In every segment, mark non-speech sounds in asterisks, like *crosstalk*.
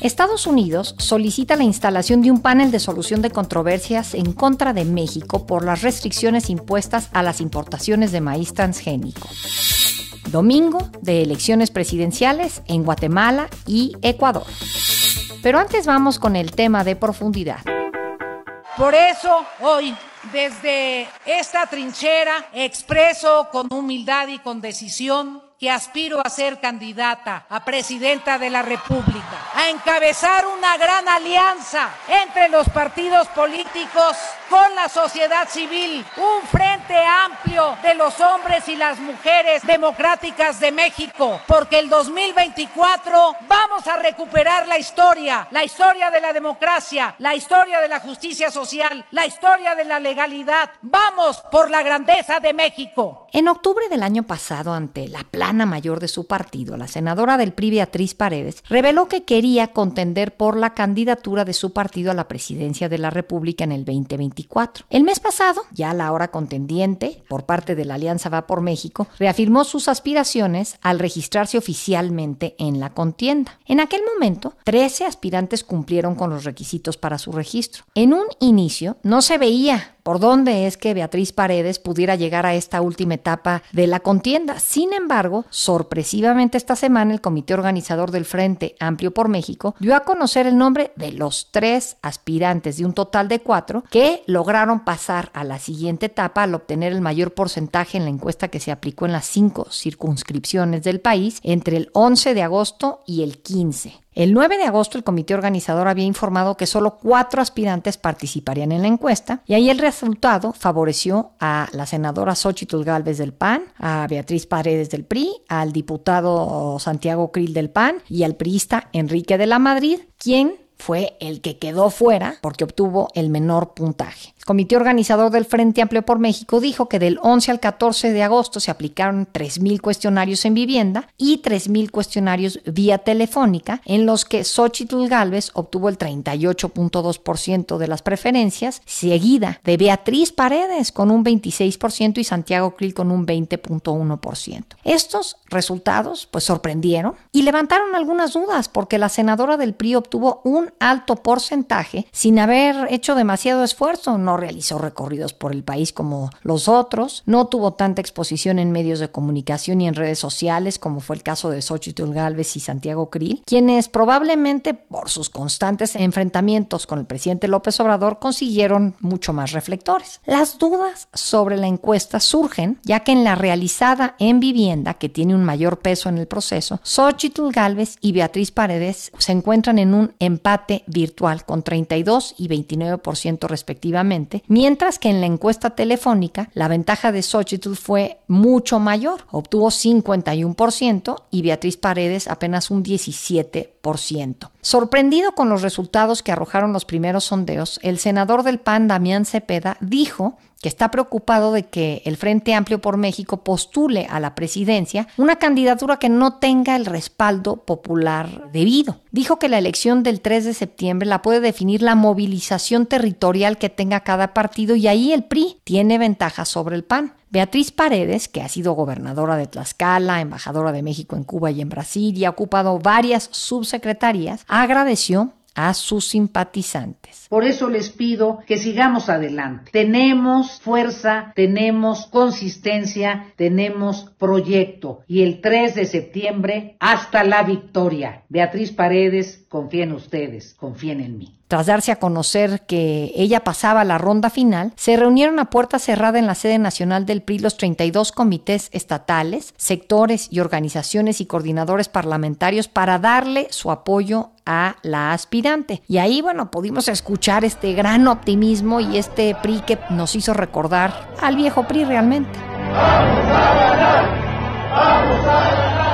Estados Unidos solicita la instalación de un panel de solución de controversias en contra de México por las restricciones impuestas a las importaciones de maíz transgénico. Domingo de elecciones presidenciales en Guatemala y Ecuador. Pero antes vamos con el tema de profundidad. Por eso hoy desde esta trinchera expreso con humildad y con decisión que aspiro a ser candidata a presidenta de la República, a encabezar una gran alianza entre los partidos políticos con la sociedad civil, un frente amplio de los hombres y las mujeres democráticas de México, porque el 2024 vamos a recuperar la historia, la historia de la democracia, la historia de la justicia social, la historia de la legalidad. Vamos por la grandeza de México. En octubre del año pasado, ante la plana mayor de su partido, la senadora del PRI Beatriz Paredes, reveló que quería contender por la candidatura de su partido a la presidencia de la República en el 2024. El mes pasado, ya la hora contendiente, por parte de la Alianza Va por México, reafirmó sus aspiraciones al registrarse oficialmente en la contienda. En aquel momento, 13 aspirantes cumplieron con los requisitos para su registro. En un inicio, no se veía por dónde es que Beatriz Paredes pudiera llegar a esta última etapa de la contienda. Sin embargo, sorpresivamente esta semana el comité organizador del Frente Amplio por México dio a conocer el nombre de los tres aspirantes de un total de cuatro que lograron pasar a la siguiente etapa al obtener el mayor porcentaje en la encuesta que se aplicó en las cinco circunscripciones del país entre el 11 de agosto y el 15. El 9 de agosto el comité organizador había informado que solo cuatro aspirantes participarían en la encuesta y ahí el resultado favoreció a la senadora Xochitl Galvez del PAN, a Beatriz Paredes del PRI, al diputado Santiago Krill del PAN y al priista Enrique de la Madrid, quien fue el que quedó fuera porque obtuvo el menor puntaje. El comité organizador del Frente Amplio por México dijo que del 11 al 14 de agosto se aplicaron 3.000 cuestionarios en vivienda y 3.000 cuestionarios vía telefónica, en los que Xochitl Galvez obtuvo el 38.2% de las preferencias, seguida de Beatriz Paredes con un 26% y Santiago Krill con un 20.1%. Estos resultados pues sorprendieron y levantaron algunas dudas porque la senadora del PRI obtuvo un alto porcentaje sin haber hecho demasiado esfuerzo, no realizó recorridos por el país como los otros, no tuvo tanta exposición en medios de comunicación y en redes sociales como fue el caso de Xochitl Galvez y Santiago Krill, quienes probablemente por sus constantes enfrentamientos con el presidente López Obrador consiguieron mucho más reflectores. Las dudas sobre la encuesta surgen ya que en la realizada en vivienda, que tiene un mayor peso en el proceso, Xochitl Galvez y Beatriz Paredes se encuentran en un empate virtual con 32 y 29% respectivamente mientras que en la encuesta telefónica la ventaja de Xochitl fue mucho mayor, obtuvo 51% y Beatriz Paredes apenas un 17%. Sorprendido con los resultados que arrojaron los primeros sondeos, el senador del PAN, Damián Cepeda, dijo que está preocupado de que el Frente Amplio por México postule a la presidencia una candidatura que no tenga el respaldo popular debido. Dijo que la elección del 3 de septiembre la puede definir la movilización territorial que tenga cada partido y ahí el PRI tiene ventaja sobre el PAN. Beatriz Paredes, que ha sido gobernadora de Tlaxcala, embajadora de México en Cuba y en Brasil y ha ocupado varias subsecretarías, agradeció a sus simpatizantes. Por eso les pido que sigamos adelante. Tenemos fuerza, tenemos consistencia, tenemos proyecto. Y el 3 de septiembre, hasta la victoria. Beatriz Paredes, confíen en ustedes, confíen en mí. Tras darse a conocer que ella pasaba la ronda final, se reunieron a puerta cerrada en la sede nacional del PRI los 32 comités estatales, sectores y organizaciones y coordinadores parlamentarios para darle su apoyo a la aspirante. Y ahí, bueno, pudimos escuchar este gran optimismo y este PRI que nos hizo recordar al viejo PRI realmente. ¡Vamos a ganar! ¡Vamos a ganar!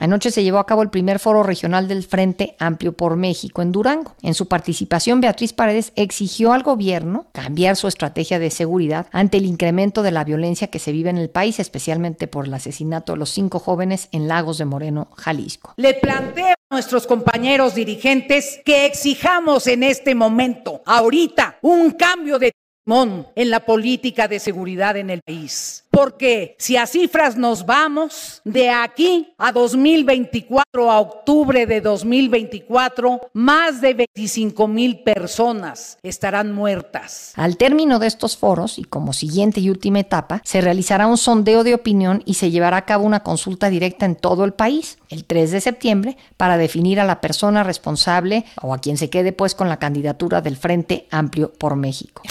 Anoche se llevó a cabo el primer foro regional del Frente Amplio por México en Durango. En su participación, Beatriz Paredes exigió al gobierno cambiar su estrategia de seguridad ante el incremento de la violencia que se vive en el país, especialmente por el asesinato de los cinco jóvenes en Lagos de Moreno, Jalisco. Le planteo a nuestros compañeros dirigentes que exijamos en este momento, ahorita, un cambio de en la política de seguridad en el país. Porque si a cifras nos vamos, de aquí a 2024, a octubre de 2024, más de 25 mil personas estarán muertas. Al término de estos foros y como siguiente y última etapa, se realizará un sondeo de opinión y se llevará a cabo una consulta directa en todo el país el 3 de septiembre para definir a la persona responsable o a quien se quede pues con la candidatura del Frente Amplio por México.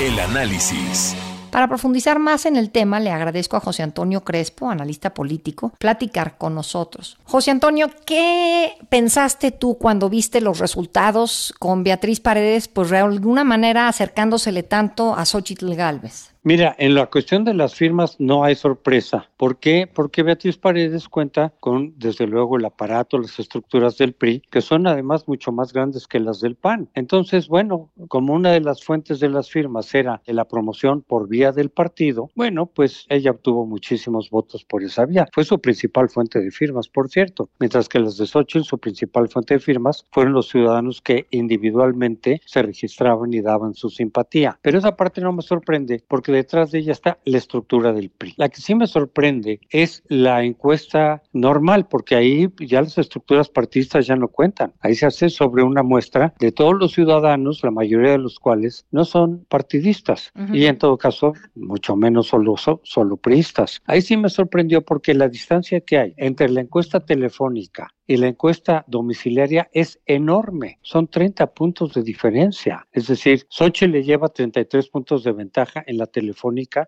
El análisis. Para profundizar más en el tema, le agradezco a José Antonio Crespo, analista político, platicar con nosotros. José Antonio, ¿qué pensaste tú cuando viste los resultados con Beatriz Paredes, pues de alguna manera acercándosele tanto a Xochitl Galvez? Mira, en la cuestión de las firmas no hay sorpresa. ¿Por qué? Porque Beatriz Paredes cuenta con, desde luego, el aparato, las estructuras del PRI, que son además mucho más grandes que las del PAN. Entonces, bueno, como una de las fuentes de las firmas era la promoción por vía del partido, bueno, pues ella obtuvo muchísimos votos por esa vía. Fue su principal fuente de firmas, por cierto. Mientras que las de Xochitl, su principal fuente de firmas, fueron los ciudadanos que individualmente se registraban y daban su simpatía. Pero esa parte no me sorprende, porque detrás de ella está la estructura del PRI. La que sí me sorprende es la encuesta normal, porque ahí ya las estructuras partidistas ya no cuentan. Ahí se hace sobre una muestra de todos los ciudadanos, la mayoría de los cuales no son partidistas y en todo caso mucho menos solo, solo priistas. Ahí sí me sorprendió porque la distancia que hay entre la encuesta telefónica y la encuesta domiciliaria es enorme. Son 30 puntos de diferencia. Es decir, Sochi le lleva 33 puntos de ventaja en la telefónica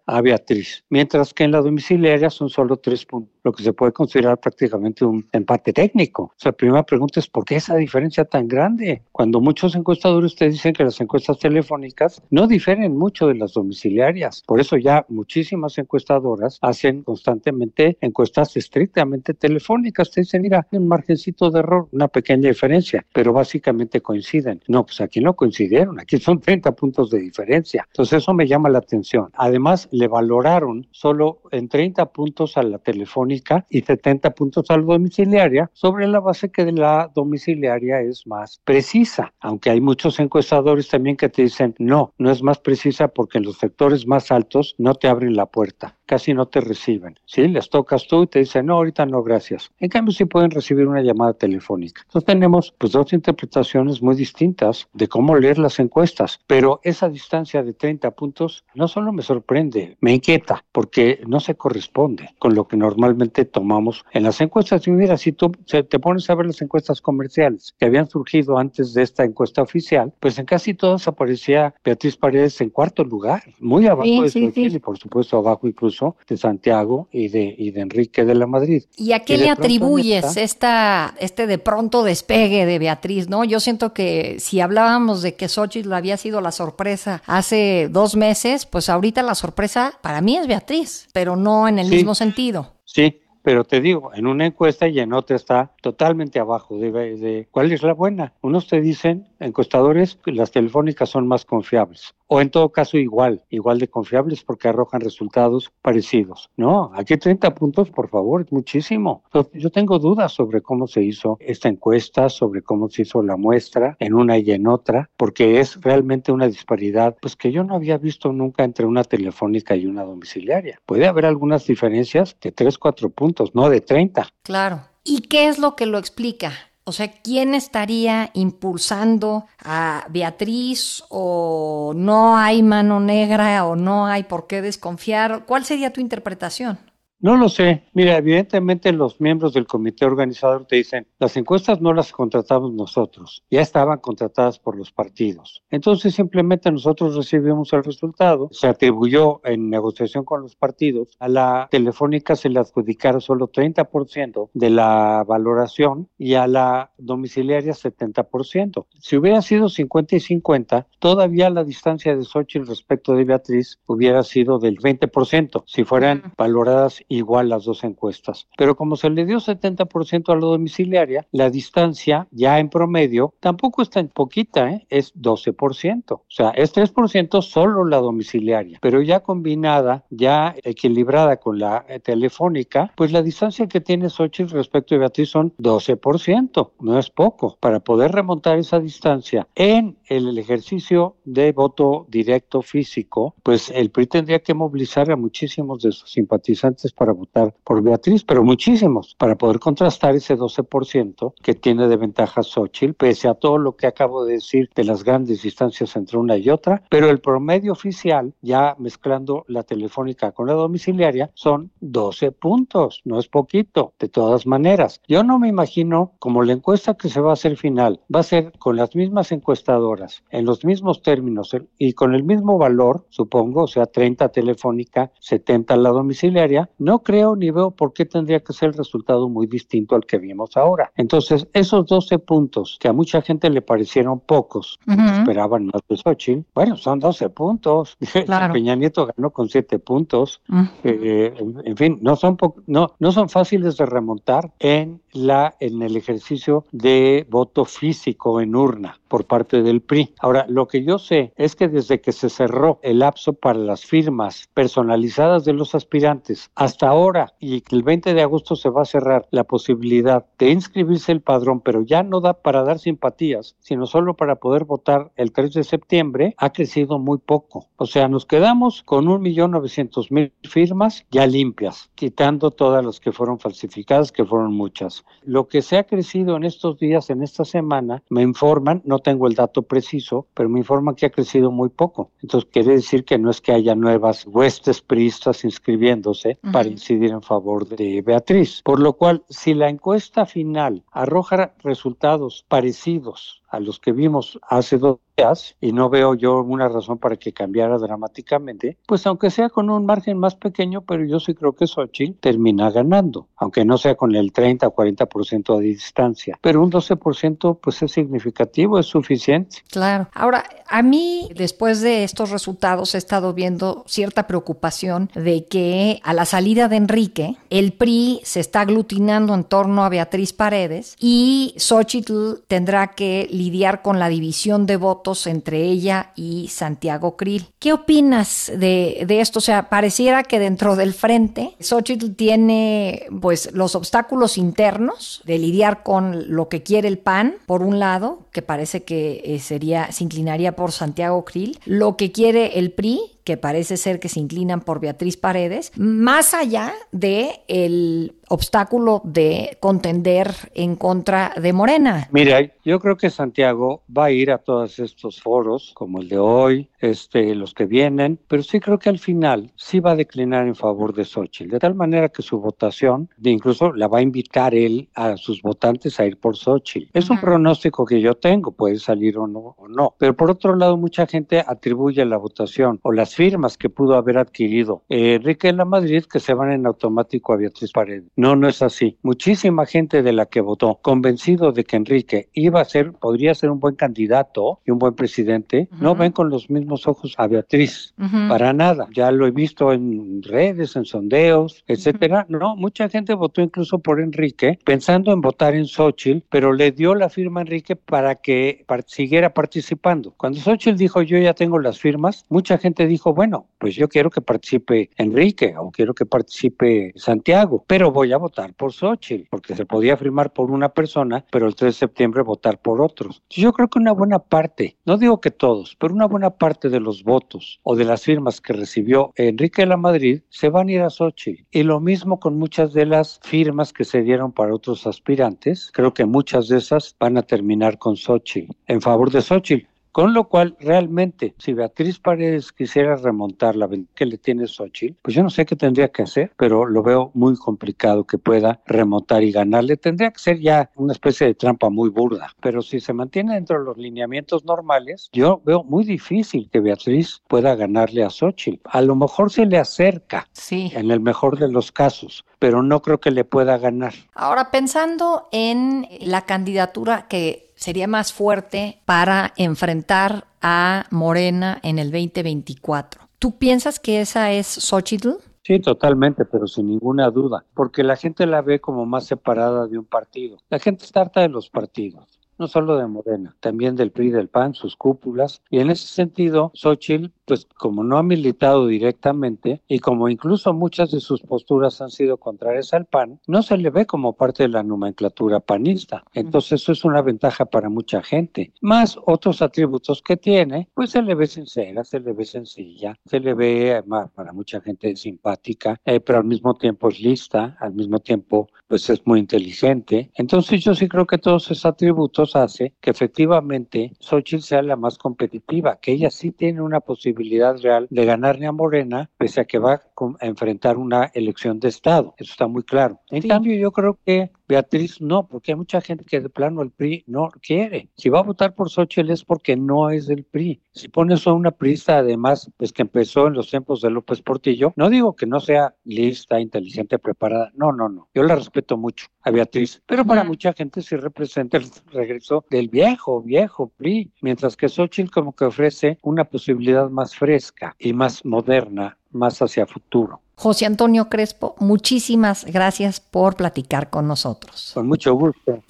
a Beatriz, mientras que en la domiciliaria son solo 3 puntos, lo que se puede considerar prácticamente un empate técnico. O sea, la primera pregunta es ¿por qué esa diferencia tan grande? Cuando muchos encuestadores te dicen que las encuestas telefónicas no difieren mucho de las domiciliarias. Por eso ya muchísimas encuestadoras hacen constantemente encuestas estrictamente telefónicas. Te dicen, mira, un margen de error, una pequeña diferencia, pero básicamente coinciden. No, pues aquí no coincidieron, aquí son 30 puntos de diferencia. Entonces eso me llama la atención. Además, le valoraron solo en 30 puntos a la telefónica y 70 puntos a la domiciliaria, sobre la base que la domiciliaria es más precisa, aunque hay muchos encuestadores también que te dicen, no, no es más precisa porque en los sectores más altos no te abren la puerta casi no te reciben. ¿sí? Les tocas tú y te dicen, no, ahorita no, gracias. En cambio, sí pueden recibir una llamada telefónica. Entonces tenemos pues dos interpretaciones muy distintas de cómo leer las encuestas, pero esa distancia de 30 puntos no solo me sorprende, me inquieta, porque no se corresponde con lo que normalmente tomamos en las encuestas. Y mira, si tú te pones a ver las encuestas comerciales que habían surgido antes de esta encuesta oficial, pues en casi todas aparecía Beatriz Paredes en cuarto lugar, muy abajo de su y por supuesto abajo incluso de Santiago y de, y de Enrique de la Madrid. ¿Y a qué le atribuyes esta, este de pronto despegue de Beatriz? ¿no? Yo siento que si hablábamos de que Xochitl había sido la sorpresa hace dos meses, pues ahorita la sorpresa para mí es Beatriz, pero no en el mismo sentido. Sí, pero te digo, en una encuesta y en otra está totalmente abajo de, de, cuál es la buena. Unos te dicen, encuestadores, las telefónicas son más confiables o en todo caso igual, igual de confiables porque arrojan resultados parecidos. No, aquí 30 puntos, por favor, es muchísimo. yo tengo dudas sobre cómo se hizo esta encuesta, sobre cómo se hizo la muestra en una y en otra, porque es realmente una disparidad pues que yo no había visto nunca entre una telefónica y una domiciliaria. Puede haber algunas diferencias de 3, 4 puntos, no de 30. Claro. ¿Y qué es lo que lo explica? O sea, ¿quién estaría impulsando a Beatriz o no hay mano negra o no hay por qué desconfiar? ¿Cuál sería tu interpretación? No lo sé. Mira, evidentemente los miembros del comité organizador te dicen, las encuestas no las contratamos nosotros, ya estaban contratadas por los partidos. Entonces simplemente nosotros recibimos el resultado. Se atribuyó en negociación con los partidos. A la telefónica se le adjudicaron solo 30% de la valoración y a la domiciliaria 70%. Si hubiera sido 50 y 50, todavía la distancia de Xochitl respecto de Beatriz hubiera sido del 20%, si fueran valoradas igual las dos encuestas. Pero como se le dio 70% a la domiciliaria, la distancia ya en promedio tampoco es tan poquita, ¿eh? es 12%. O sea, es 3% solo la domiciliaria, pero ya combinada, ya equilibrada con la eh, telefónica, pues la distancia que tiene Xochitl respecto a Beatriz son 12%, no es poco. Para poder remontar esa distancia en el ejercicio de voto directo físico, pues el PRI tendría que movilizar a muchísimos de sus simpatizantes para votar por Beatriz, pero muchísimos, para poder contrastar ese 12% que tiene de ventaja Xochitl, pese a todo lo que acabo de decir de las grandes distancias entre una y otra, pero el promedio oficial, ya mezclando la telefónica con la domiciliaria, son 12 puntos, no es poquito, de todas maneras. Yo no me imagino como la encuesta que se va a hacer final va a ser con las mismas encuestadoras, en los mismos términos y con el mismo valor, supongo, o sea, 30 telefónica, 70 la domiciliaria, no creo ni veo por qué tendría que ser el resultado muy distinto al que vimos ahora. Entonces, esos 12 puntos que a mucha gente le parecieron pocos, esperaban más de Xochitl, bueno, son 12 puntos. *laughs* Peña Nieto ganó con 7 puntos. Eh, en, fin, no son, no, no son fáciles de remontar en, la, en el ejercicio de voto físico en urna por parte del PRI. Ahora, lo que yo sé es que desde que se cerró el lapso para las firmas personalizadas de los aspirantes hasta ahora y el 20 de agosto se va a cerrar la posibilidad de inscribirse el padrón, pero ya no da para dar simpatías, sino solo para poder votar el 3 de septiembre, ha crecido muy poco. O sea, nos quedamos con un millón novecientos mil firmas ya limpias, quitando todas las que fueron falsificadas, que fueron muchas. Lo que se ha crecido en estos días, en esta semana, me informan, no tengo el dato preciso, pero me informan que ha crecido muy poco. Entonces quiere decir que no es que haya nuevas huestes priistas inscribiéndose para incidir en favor de Beatriz. Por lo cual, si la encuesta final arroja resultados parecidos a los que vimos hace dos días, y no veo yo una razón para que cambiara dramáticamente, pues aunque sea con un margen más pequeño, pero yo sí creo que Xochitl termina ganando, aunque no sea con el 30 o 40% de distancia. Pero un 12% pues es significativo, es suficiente. Claro. Ahora, a mí después de estos resultados he estado viendo cierta preocupación de que a la salida de Enrique, el PRI se está aglutinando en torno a Beatriz Paredes y Xochitl tendrá que lidiar con la división de votos entre ella y Santiago Krill. ¿Qué opinas de, esto? O sea, pareciera que dentro del frente, Xochitl tiene pues los obstáculos internos de lidiar con lo que quiere el PAN, por un lado, que parece que eh, sería, se inclinaría por Santiago Krill, lo que quiere el PRI, que parece ser que se inclinan por Beatriz Paredes, más allá de el obstáculo de contender en contra de Morena. Mira, yo creo que Santiago va a ir a todos estos foros, como el de hoy, este, los que vienen, pero sí creo que al final sí va a declinar en favor de Xochitl, de tal manera que su votación, de incluso la va a invitar él a sus votantes a ir por Xochitl. Es un pronóstico que yo tengo, puede salir o no, o no. Pero por otro lado, mucha gente atribuye la votación o las firmas que pudo haber adquirido eh, Enrique de la Madrid que se van en automático a Beatriz Paredes. No, no es así. Muchísima gente de la que votó, convencido de que Enrique iba a ser, podría ser un buen candidato y un buen presidente, no ven con los mismos ojos a Beatriz, para nada. Ya lo he visto en redes, en sondeos, etcétera. No, mucha gente votó incluso por Enrique, pensando en votar en Xochitl, pero le dio la firma a Enrique para que siguiera participando. Cuando Xochitl dijo yo ya tengo las firmas, mucha gente dijo, bueno, pues yo quiero que participe Enrique o quiero que participe Santiago, pero voy a votar por Xochitl, porque se podía firmar por una persona, pero el 3 de septiembre votar por otros. Yo creo que una buena parte, no digo que todos, pero una buena parte de los votos o de las firmas que recibió Enrique de la Madrid se van a ir a Xochitl. Y lo mismo con muchas de las firmas que se dieron para otros aspirantes. Creo que muchas de esas van a terminar con Xochitl, en favor de Xochitl. Con lo cual, realmente, si Beatriz Paredes quisiera remontar la ventaja que le tiene Xochitl, pues yo no sé qué tendría que hacer, pero lo veo muy complicado que pueda remontar y ganarle. Tendría que ser ya una especie de trampa muy burda. Pero si se mantiene dentro de los lineamientos normales, yo veo muy difícil que Beatriz pueda ganarle a Xochitl. A lo mejor se le acerca, sí. en el mejor de los casos, pero no creo que le pueda ganar. Ahora, pensando en la candidatura que sería más fuerte para enfrentar a Morena en el 2024. ¿Tú piensas que esa es Xochitl? Sí, totalmente, pero sin ninguna duda, porque la gente la ve como más separada de un partido. La gente está harta de los partidos no solo de Morena, también del PRI, del PAN, sus cúpulas. Y en ese sentido, Xochitl, pues como no ha militado directamente y como incluso muchas de sus posturas han sido contrarias al PAN, no se le ve como parte de la nomenclatura panista. Entonces eso es una ventaja para mucha gente. Más otros atributos que tiene, pues se le ve sincera, se le ve sencilla, se le ve además para mucha gente simpática, eh, pero al mismo tiempo es lista, al mismo tiempo pues es muy inteligente. Entonces yo sí creo que todos esos atributos hace que efectivamente Xochitl sea la más competitiva, que ella sí tiene una posibilidad real de ganarle a Morena, pese a que va a enfrentar una elección de Estado. Eso está muy claro. En cambio, yo creo que Beatriz no, porque hay mucha gente que de plano el PRI no quiere. Si va a votar por Xochitl es porque no es del PRI. Si pones a una priista, además, pues que empezó en los tiempos de López Portillo, no digo que no sea lista, inteligente, preparada. No, no, no. Yo la respeto mucho a Beatriz, pero para mucha gente sí representa el regreso del viejo, viejo PRI, mientras que Xochitl como que ofrece una posibilidad más fresca y más moderna, más hacia futuro. José Antonio Crespo, muchísimas gracias por platicar con nosotros. Con mucho gusto.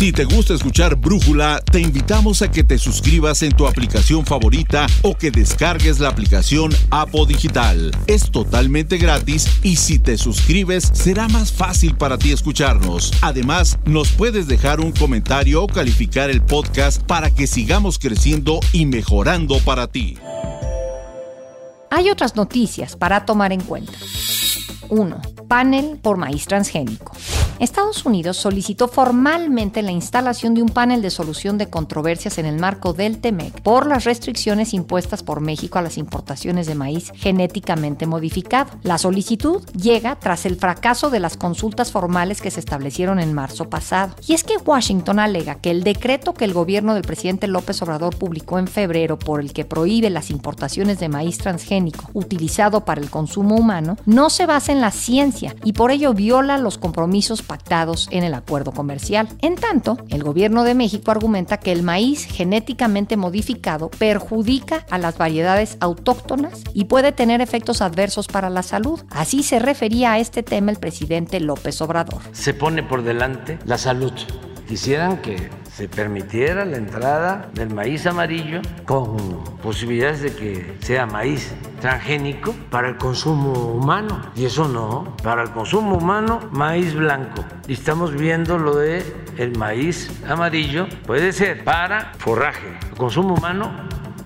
Si te gusta escuchar Brújula, te invitamos a que te suscribas en tu aplicación favorita o que descargues la aplicación Apo Digital. Es totalmente gratis y si te suscribes será más fácil para ti escucharnos. Además, nos puedes dejar un comentario o calificar el podcast para que sigamos creciendo y mejorando para ti. Hay otras noticias para tomar en cuenta. 1. Panel por maíz transgénico. Estados Unidos solicitó formalmente la instalación de un panel de solución de controversias en el marco del TEMEC por las restricciones impuestas por México a las importaciones de maíz genéticamente modificado. La solicitud llega tras el fracaso de las consultas formales que se establecieron en marzo pasado. Y es que Washington alega que el decreto que el gobierno del presidente López Obrador publicó en febrero por el que prohíbe las importaciones de maíz transgénico utilizado para el consumo humano no se basa en la ciencia y por ello viola los compromisos pactados en el acuerdo comercial. En tanto, el gobierno de México argumenta que el maíz genéticamente modificado perjudica a las variedades autóctonas y puede tener efectos adversos para la salud. Así se refería a este tema el presidente López Obrador. Se pone por delante la salud. Quisieran que se permitiera la entrada del maíz amarillo con posibilidades de que sea maíz transgénico para el consumo humano. Y eso no, para el consumo humano, maíz blanco. Y estamos viendo lo de el maíz amarillo, puede ser para forraje. Consumo humano,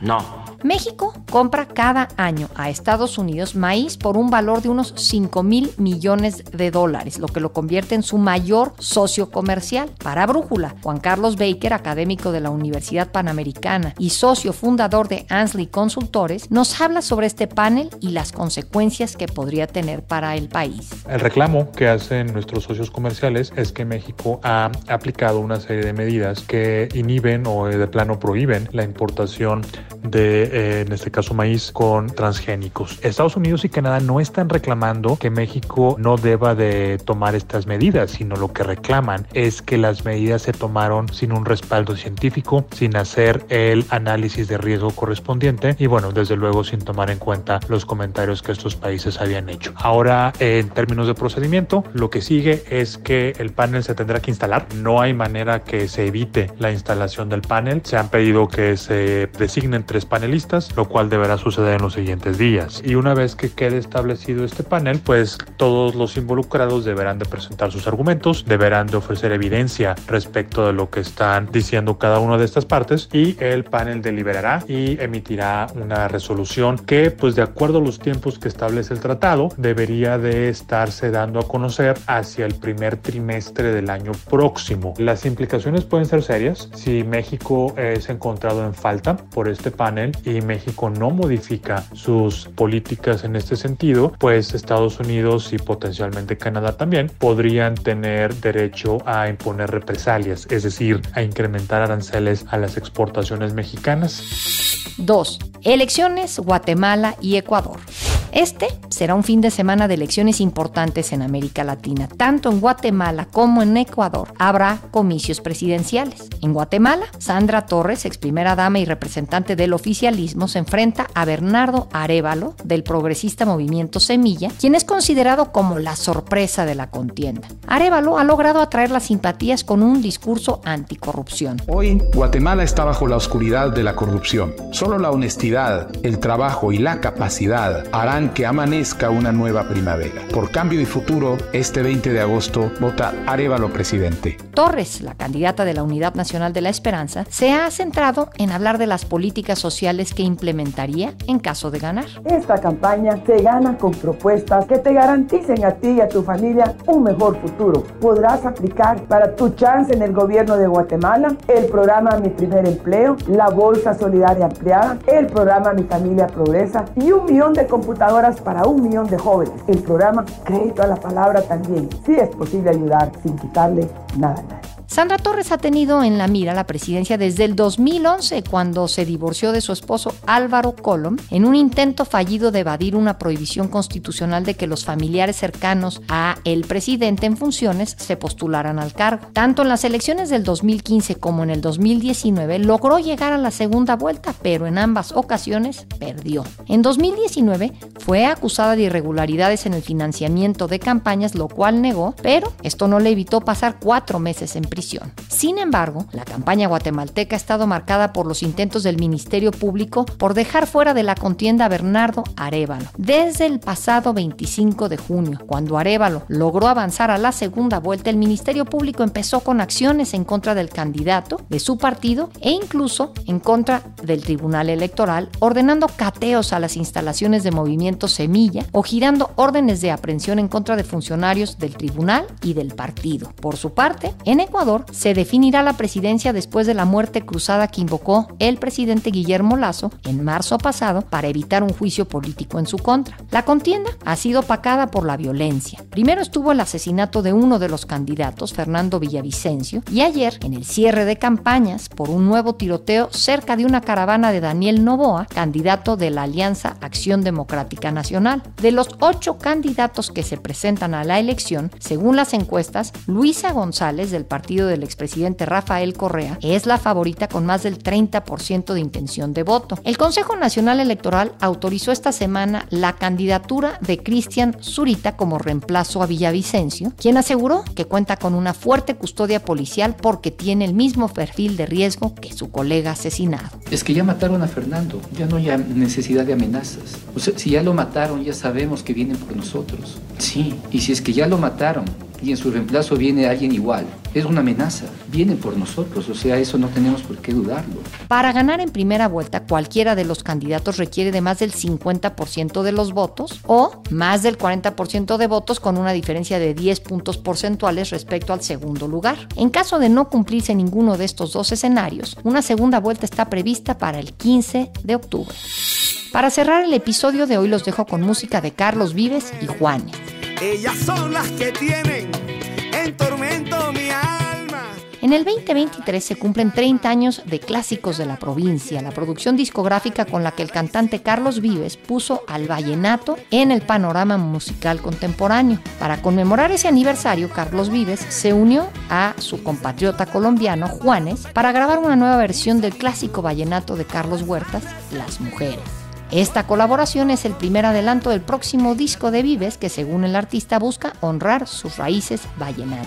no. México compra cada año a Estados Unidos maíz por un valor de unos 5 mil millones de dólares, lo que lo convierte en su mayor socio comercial. Para Brújula, Juan Carlos Baker, académico de la Universidad Panamericana y socio fundador de Ansley Consultores, nos habla sobre este panel y las consecuencias que podría tener para el país. El reclamo que hacen nuestros socios comerciales es que México ha aplicado una serie de medidas que inhiben o de plano prohíben la importación de eh, en este caso maíz, con transgénicos. Estados Unidos y Canadá no están reclamando que México no deba de tomar estas medidas, sino lo que reclaman es que las medidas se tomaron sin un respaldo científico, sin hacer el análisis de riesgo correspondiente y bueno, desde luego sin tomar en cuenta los comentarios que estos países habían hecho. Ahora, en términos de procedimiento, lo que sigue es que el panel se tendrá que instalar. No hay manera que se evite la instalación del panel. Se han pedido que se designen tres panelistas lo cual deberá suceder en los siguientes días. Y una vez que quede establecido este panel, pues todos los involucrados deberán de presentar sus argumentos, deberán de ofrecer evidencia respecto de lo que están diciendo cada una de estas partes y el panel deliberará y emitirá una resolución que, pues de acuerdo a los tiempos que establece el tratado, debería de estarse dando a conocer hacia el primer trimestre del año próximo. Las implicaciones pueden ser serias si México es encontrado en falta por este panel y México no modifica sus políticas en este sentido, pues Estados Unidos y potencialmente Canadá también podrían tener derecho a imponer represalias, es decir, a incrementar aranceles a las exportaciones mexicanas. 2. Elecciones Guatemala y Ecuador. Este será un fin de semana de elecciones importantes en América Latina. Tanto en Guatemala como en Ecuador habrá comicios presidenciales. En Guatemala, Sandra Torres, ex primera dama y representante del oficialismo, se enfrenta a Bernardo Arevalo, del progresista movimiento Semilla, quien es considerado como la sorpresa de la contienda. Arevalo ha logrado atraer las simpatías con un discurso anticorrupción. Hoy, Guatemala está bajo la oscuridad de la corrupción. Solo la honestidad, el trabajo y la capacidad harán que amanezca una nueva primavera. Por cambio y futuro, este 20 de agosto vota Arevalo presidente. Torres, la candidata de la Unidad Nacional de la Esperanza, se ha centrado en hablar de las políticas sociales que implementaría en caso de ganar. Esta campaña se gana con propuestas que te garanticen a ti y a tu familia un mejor futuro. Podrás aplicar para tu chance en el gobierno de Guatemala el programa Mi Primer Empleo, la Bolsa Solidaria Ampliada, el programa Mi Familia Progresa y un millón de computadoras para un millón de jóvenes. El programa Crédito a la Palabra también. Sí es posible ayudar sin quitarle nada a. Sandra Torres ha tenido en la mira la presidencia desde el 2011, cuando se divorció de su esposo Álvaro Colom en un intento fallido de evadir una prohibición constitucional de que los familiares cercanos a el presidente en funciones se postularan al cargo. Tanto en las elecciones del 2015 como en el 2019 logró llegar a la segunda vuelta, pero en ambas ocasiones perdió. En 2019 fue acusada de irregularidades en el financiamiento de campañas, lo cual negó, pero esto no le evitó pasar cuatro meses en prisión. Sin embargo, la campaña guatemalteca ha estado marcada por los intentos del Ministerio Público por dejar fuera de la contienda a Bernardo Arevalo. Desde el pasado 25 de junio, cuando Arevalo logró avanzar a la segunda vuelta, el Ministerio Público empezó con acciones en contra del candidato, de su partido e incluso en contra del Tribunal Electoral, ordenando cateos a las instalaciones de Movimiento Semilla o girando órdenes de aprehensión en contra de funcionarios del tribunal y del partido. Por su parte, en Ecuador, se definirá la presidencia después de la muerte cruzada que invocó el presidente Guillermo Lazo en marzo pasado para evitar un juicio político en su contra. La contienda ha sido opacada por la violencia. Primero estuvo el asesinato de uno de los candidatos, Fernando Villavicencio, y ayer, en el cierre de campañas, por un nuevo tiroteo cerca de una caravana de Daniel Novoa, candidato de la Alianza Acción Democrática Nacional. De los ocho candidatos que se presentan a la elección, según las encuestas, Luisa González del Del expresidente Rafael Correa, es la favorita con más del 30% de intención de voto. El Consejo Nacional Electoral autorizó esta semana la candidatura de Cristian Zurita como reemplazo a Villavicencio, quien aseguró que cuenta con una fuerte custodia policial porque tiene el mismo perfil de riesgo que su colega asesinado. Es que ya mataron a Fernando, ya no hay necesidad de amenazas. Si ya lo mataron, ya sabemos que vienen por nosotros. Sí, y si es que ya lo mataron, y en su reemplazo viene alguien igual. Es una amenaza, viene por nosotros, o sea, eso no tenemos por qué dudarlo. Para ganar en primera vuelta, cualquiera de los candidatos requiere de más del 50% de los votos o más del 40% de votos con una diferencia de 10 puntos porcentuales respecto al segundo lugar. En caso de no cumplirse ninguno de estos dos escenarios, una segunda vuelta está prevista para el 15 de octubre. Para cerrar el episodio de hoy los dejo con música de Carlos Vives y Juanes. Ellas son las que tienen en tormento mi alma. En el 2023 se cumplen 30 años de Clásicos de la Provincia, la producción discográfica con la que el cantante Carlos Vives puso al vallenato en el panorama musical contemporáneo. Para conmemorar ese aniversario, Carlos Vives se unió a su compatriota colombiano Juanes para grabar una nueva versión del clásico vallenato de Carlos Huertas, Las Mujeres. Esta colaboración es el primer adelanto del próximo disco de Vives que según el artista busca honrar sus raíces vallenatas.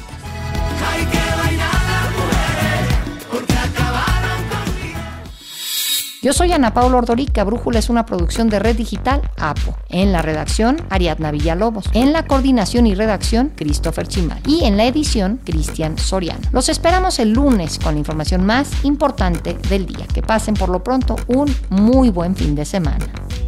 Yo soy Ana Paula Ordorica. Brújula es una producción de Red Digital APO. En la redacción, Ariadna Villalobos. En la coordinación y redacción, Christopher Chimal. Y en la edición, Cristian Soriano. Los esperamos el lunes con la información más importante del día. Que pasen por lo pronto un muy buen fin de semana.